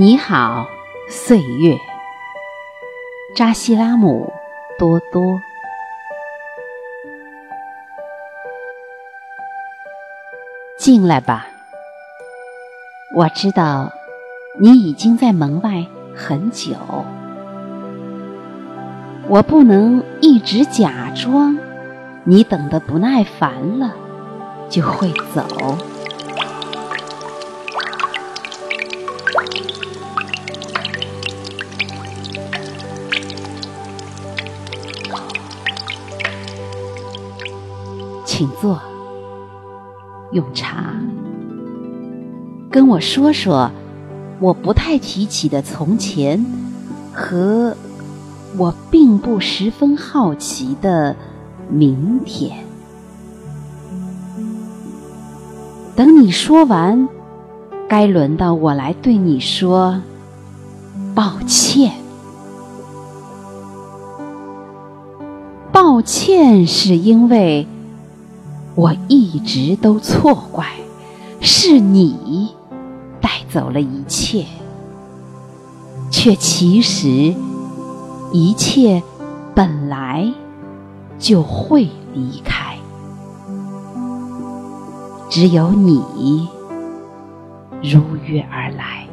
你好，岁月。扎西拉姆多多，进来吧。我知道你已经在门外很久，我不能一直假装你等得不耐烦了就会走。请坐，用茶。跟我说说我不太提起的从前和我并不十分好奇的明天。等你说完，该轮到我来对你说抱歉。抱歉是因为。我一直都错怪是你带走了一切，却其实一切本来就会离开，只有你如约而来。